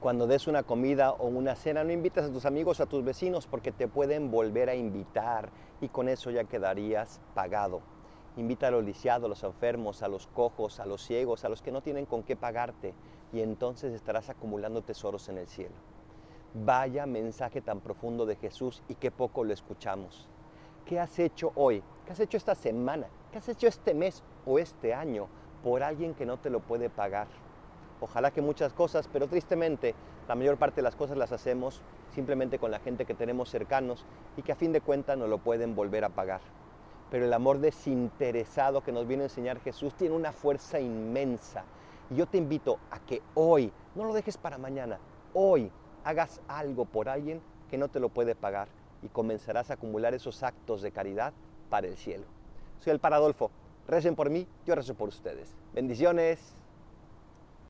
Cuando des una comida o una cena, no invites a tus amigos o a tus vecinos porque te pueden volver a invitar y con eso ya quedarías pagado. Invita a los lisiados, a los enfermos, a los cojos, a los ciegos, a los que no tienen con qué pagarte y entonces estarás acumulando tesoros en el cielo. Vaya mensaje tan profundo de Jesús y qué poco lo escuchamos. ¿Qué has hecho hoy? ¿Qué has hecho esta semana? ¿Qué has hecho este mes o este año por alguien que no te lo puede pagar? Ojalá que muchas cosas, pero tristemente la mayor parte de las cosas las hacemos simplemente con la gente que tenemos cercanos y que a fin de cuentas no lo pueden volver a pagar. Pero el amor desinteresado que nos viene a enseñar Jesús tiene una fuerza inmensa. Y yo te invito a que hoy, no lo dejes para mañana, hoy hagas algo por alguien que no te lo puede pagar y comenzarás a acumular esos actos de caridad para el cielo. Soy el Paradolfo. Recen por mí, yo rezo por ustedes. Bendiciones.